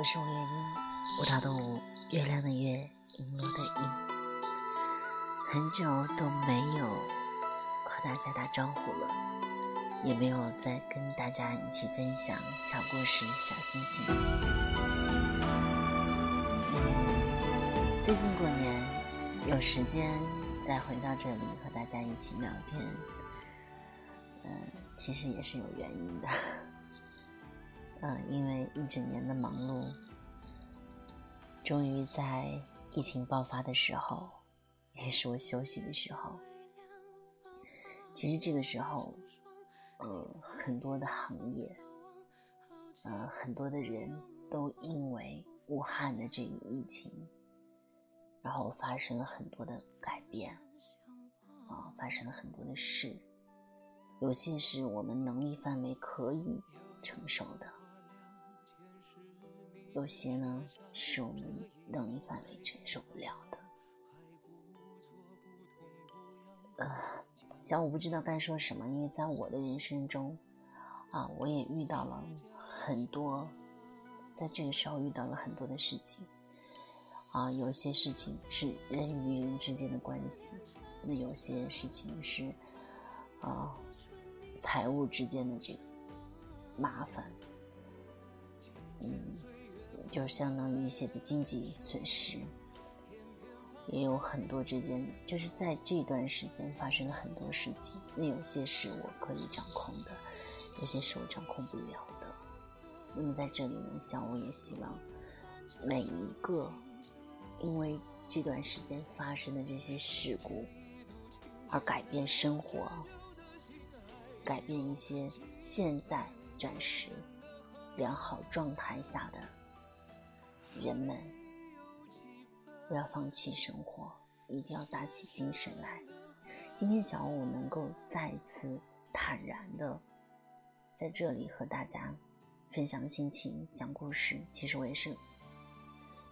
我是吴月英，舞蹈的舞，月亮的月，银罗的银。很久都没有和大家打招呼了，也没有再跟大家一起分享小故事、小心情。最近过年有时间再回到这里和大家一起聊天，嗯，其实也是有原因的。嗯，因为一整年的忙碌，终于在疫情爆发的时候，也是我休息的时候。其实这个时候，呃，很多的行业，呃，很多的人都因为武汉的这个疫情，然后发生了很多的改变，啊，发生了很多的事，有些是我们能力范围可以承受的。有些呢是我们能力范围承受不了的。呃，小五不知道该说什么，因为在我的人生中，啊，我也遇到了很多，在这个时候遇到了很多的事情。啊，有些事情是人与人之间的关系，那有些事情是啊，财务之间的这个麻烦。嗯。就相当于一些的经济损失，也有很多之间，就是在这段时间发生了很多事情。那有些是我可以掌控的，有些是我掌控不了的。那么在这里呢，小我也希望每一个因为这段时间发生的这些事故而改变生活、改变一些现在暂时良好状态下的。人们不要放弃生活，一定要打起精神来。今天小五能够再次坦然的在这里和大家分享心情、讲故事，其实我也是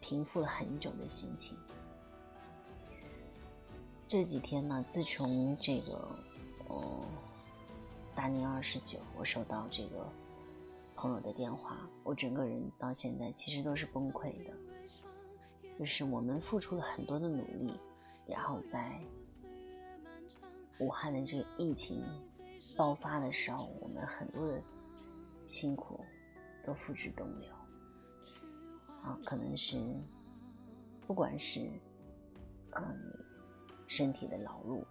平复了很久的心情。这几天呢，自从这个嗯大年二十九，我收到这个。朋友的电话，我整个人到现在其实都是崩溃的。就是我们付出了很多的努力，然后在武汉的这个疫情爆发的时候，我们很多的辛苦都付之东流。啊，可能是不管是嗯身体的劳碌、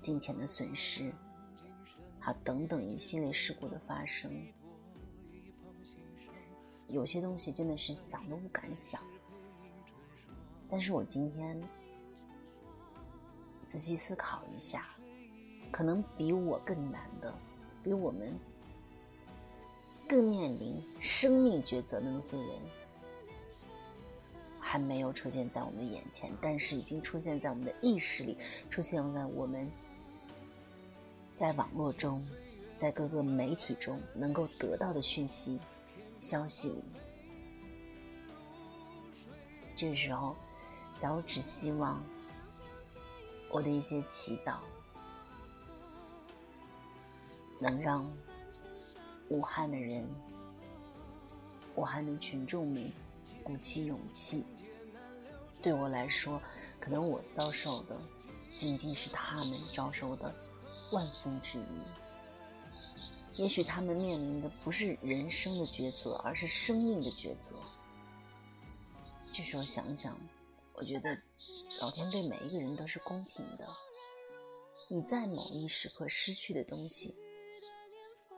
金钱的损失，好等等一系列事故的发生。有些东西真的是想都不敢想，但是我今天仔细思考一下，可能比我更难的，比我们更面临生命抉择的那些人，还没有出现在我们的眼前，但是已经出现在我们的意识里，出现在我们在网络中，在各个媒体中能够得到的讯息。消息，这个时候，小五只希望我的一些祈祷能让武汉的人、武汉的群众们鼓起勇气。对我来说，可能我遭受的仅仅是他们遭受的万分之一。也许他们面临的不是人生的抉择，而是生命的抉择。这时候想想，我觉得老天对每一个人都是公平的。你在某一时刻失去的东西，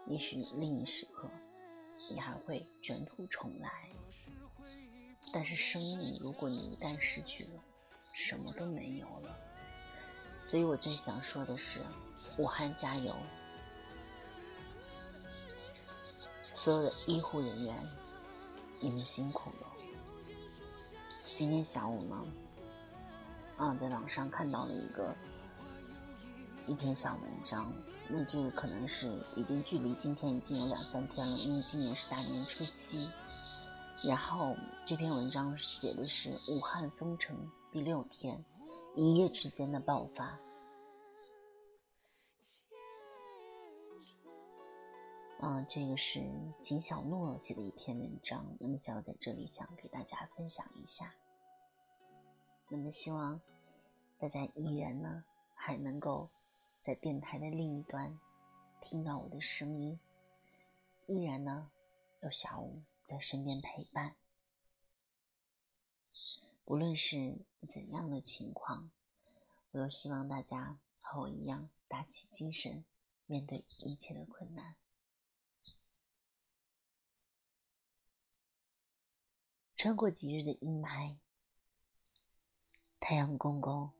也许另一时刻你还会卷土重来。但是生命，如果你一旦失去了，什么都没有了。所以我最想说的是，武汉加油！所有的医护人员，你们辛苦了。今天下午呢，啊，在网上看到了一个一篇小文章，那这个可能是已经距离今天已经有两三天了，因为今年是大年初七。然后这篇文章写的是武汉封城第六天，一夜之间的爆发。嗯，这个是金小诺写的一篇文章，那么小在这里想给大家分享一下。那么希望大家依然呢还能够在电台的另一端听到我的声音，依然呢有小五在身边陪伴。无论是怎样的情况，我都希望大家和我一样打起精神，面对一切的困难。穿过几日的阴霾，太阳公公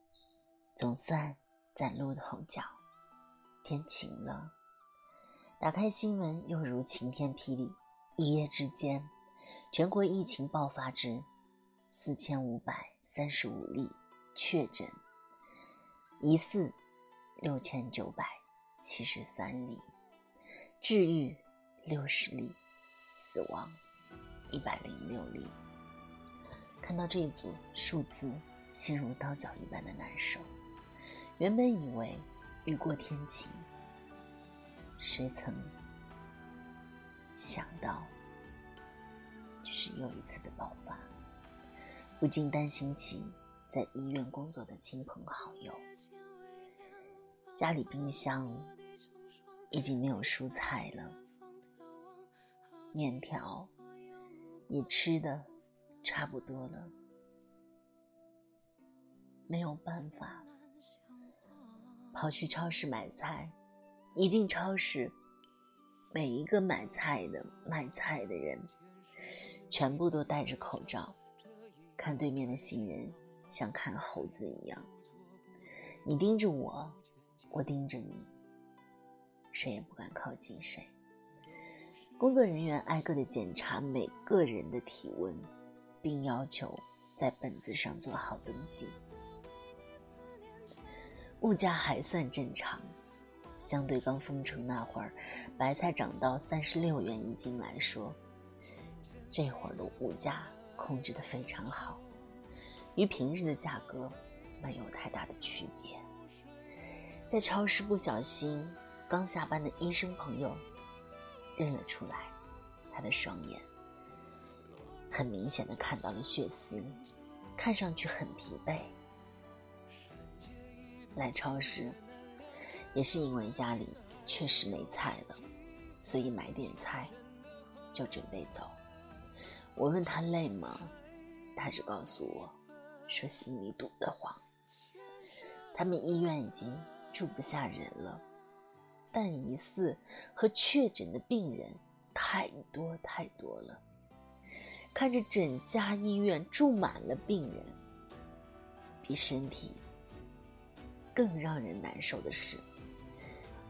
总算崭露头角，天晴了。打开新闻，又如晴天霹雳，一夜之间，全国疫情爆发至四千五百三十五例确诊，疑似六千九百七十三例，治愈六十例，死亡一百零六例。看到这一组数字，心如刀绞一般的难受。原本以为雨过天晴，谁曾想到，这是又一次的爆发，不禁担心起在医院工作的亲朋好友。家里冰箱已经没有蔬菜了，面条也吃的。差不多了，没有办法，跑去超市买菜。一进超市，每一个买菜的、卖菜的人，全部都戴着口罩，看对面的行人像看猴子一样。你盯着我，我盯着你，谁也不敢靠近谁。工作人员挨个的检查每个人的体温。并要求在本子上做好登记。物价还算正常，相对刚封城那会儿，白菜涨到三十六元一斤来说，这会儿的物价控制的非常好，与平日的价格没有太大的区别。在超市不小心，刚下班的医生朋友认了出来，他的双眼。很明显的看到了血丝，看上去很疲惫。来超市也是因为家里确实没菜了，所以买点菜就准备走。我问他累吗？他只告诉我，说心里堵得慌。他们医院已经住不下人了，但疑似和确诊的病人太多太多了。看着整家医院住满了病人，比身体更让人难受的是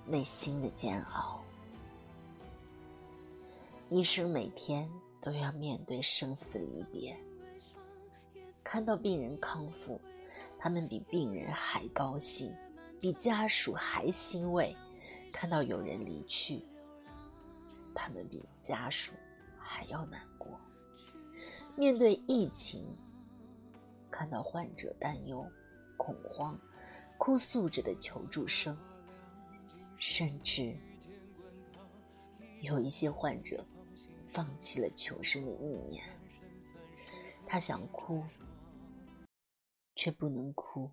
内心的煎熬。医生每天都要面对生死离别，看到病人康复，他们比病人还高兴，比家属还欣慰；看到有人离去，他们比家属还要难过。面对疫情，看到患者担忧、恐慌、哭诉着的求助声，甚至有一些患者放弃了求生的意念。他想哭，却不能哭，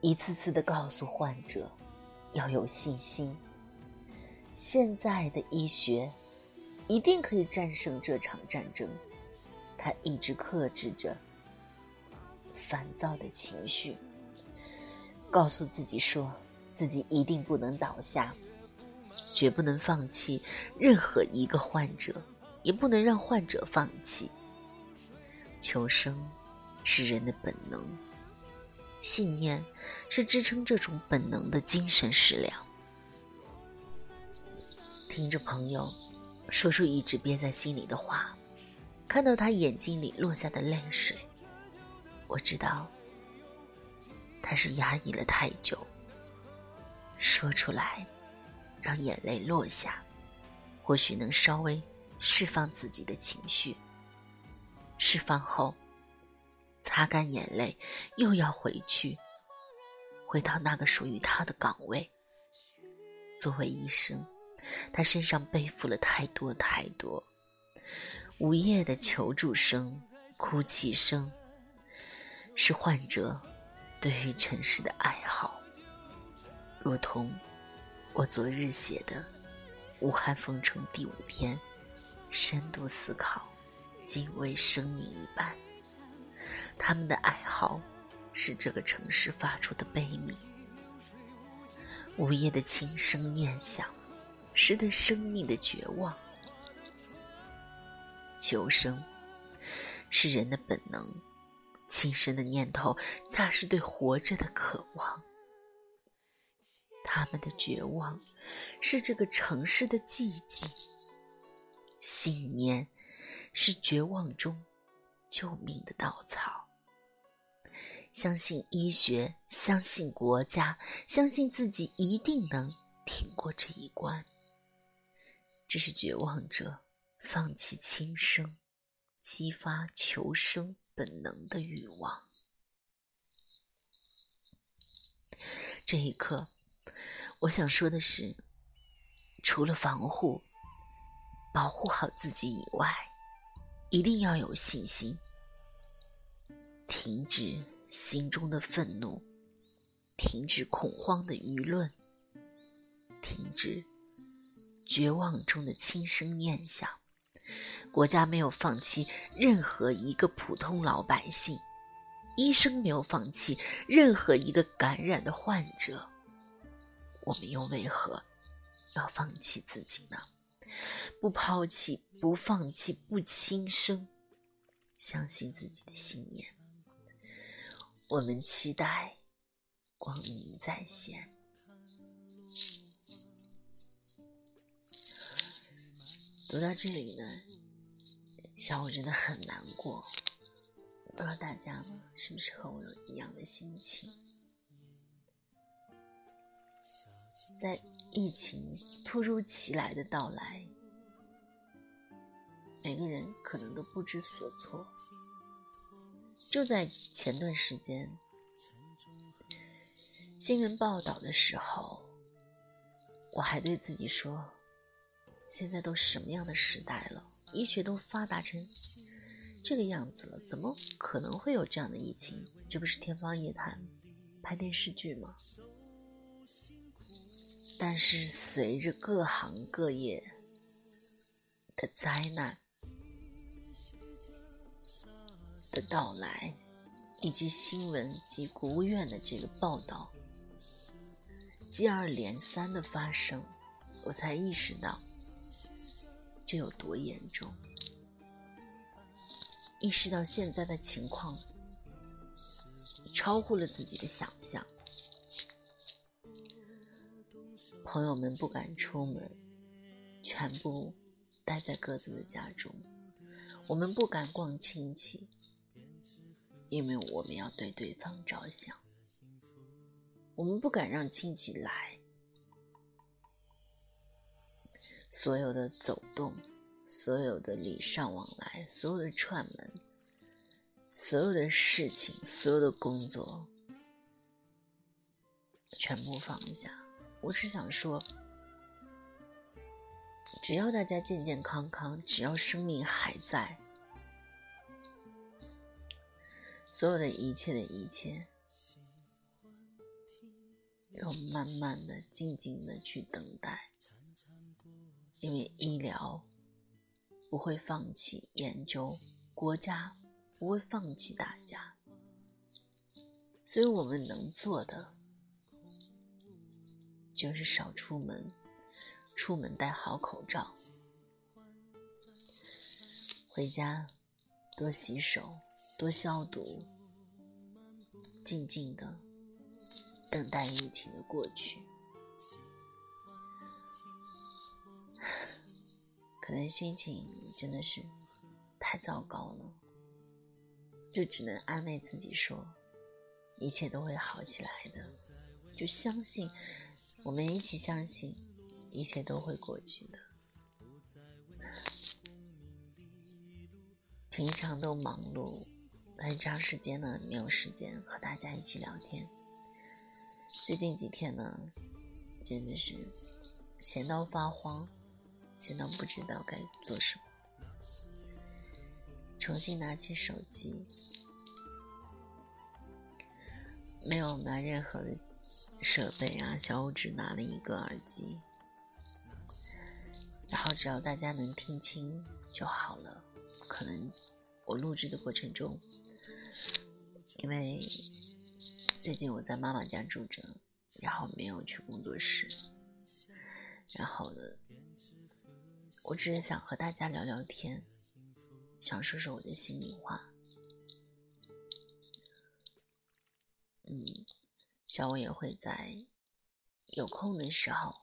一次次的告诉患者要有信心，现在的医学一定可以战胜这场战争。他一直克制着烦躁的情绪，告诉自己说自己一定不能倒下，绝不能放弃任何一个患者，也不能让患者放弃。求生是人的本能，信念是支撑这种本能的精神食粮。听着朋友说出一直憋在心里的话。看到他眼睛里落下的泪水，我知道他是压抑了太久。说出来，让眼泪落下，或许能稍微释放自己的情绪。释放后，擦干眼泪，又要回去，回到那个属于他的岗位。作为医生，他身上背负了太多太多。午夜的求助声、哭泣声，是患者对于城市的哀嚎，如同我昨日写的《武汉封城第五天》，深度思考、敬畏生命一般。他们的哀嚎，是这个城市发出的悲鸣。午夜的轻声念想，是对生命的绝望。求生是人的本能，轻生的念头恰是对活着的渴望。他们的绝望是这个城市的寂静，信念是绝望中救命的稻草。相信医学，相信国家，相信自己一定能挺过这一关。这是绝望者。放弃轻生，激发求生本能的欲望。这一刻，我想说的是，除了防护、保护好自己以外，一定要有信心，停止心中的愤怒，停止恐慌的舆论，停止绝望中的轻声念想。国家没有放弃任何一个普通老百姓，医生没有放弃任何一个感染的患者，我们又为何要放弃自己呢？不抛弃，不放弃，不轻生，相信自己的信念。我们期待光明再现。读到这里呢，小五真的很难过。不知道大家是不是和我有一样的心情？在疫情突如其来的到来，每个人可能都不知所措。就在前段时间，新闻报道的时候，我还对自己说。现在都什么样的时代了？医学都发达成这个样子了，怎么可能会有这样的疫情？这不是天方夜谭，拍电视剧吗？但是随着各行各业的灾难的到来，以及新闻及国务院的这个报道接二连三的发生，我才意识到。这有多严重？意识到现在的情况超乎了自己的想象。朋友们不敢出门，全部待在各自的家中。我们不敢逛亲戚，因为我们要对对方着想。我们不敢让亲戚来。所有的走动，所有的礼尚往来，所有的串门，所有的事情，所有的工作，全部放下。我只想说，只要大家健健康康，只要生命还在，所有的一切的一切，要慢慢的、静静的去等待。因为医疗不会放弃研究，国家不会放弃大家，所以我们能做的就是少出门，出门戴好口罩，回家多洗手、多消毒，静静的等待疫情的过去。可能心情真的是太糟糕了，就只能安慰自己说，一切都会好起来的，就相信，我们一起相信，一切都会过去的。平常都忙碌，很长时间呢没有时间和大家一起聊天。最近几天呢，真的是闲到发慌，闲到不知道该做什么。重新拿起手机，没有拿任何设备啊，小五只拿了一个耳机，然后只要大家能听清就好了。可能我录制的过程中，因为最近我在妈妈家住着，然后没有去工作室，然后呢，我只是想和大家聊聊天。想说说我的心里话，嗯，小我也会在有空的时候，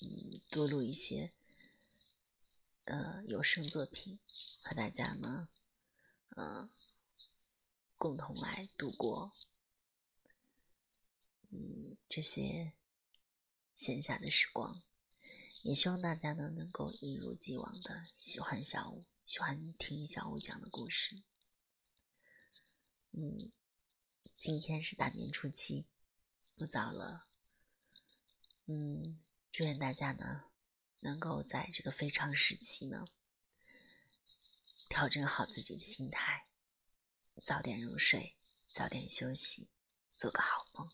嗯，多录一些呃有声作品，和大家呢，嗯，共同来度过，嗯，这些闲暇的时光，也希望大家呢能够一如既往的喜欢小五。喜欢听小五讲的故事。嗯，今天是大年初七，不早了。嗯，祝愿大家呢，能够在这个非常时期呢，调整好自己的心态，早点入睡，早点休息，做个好梦。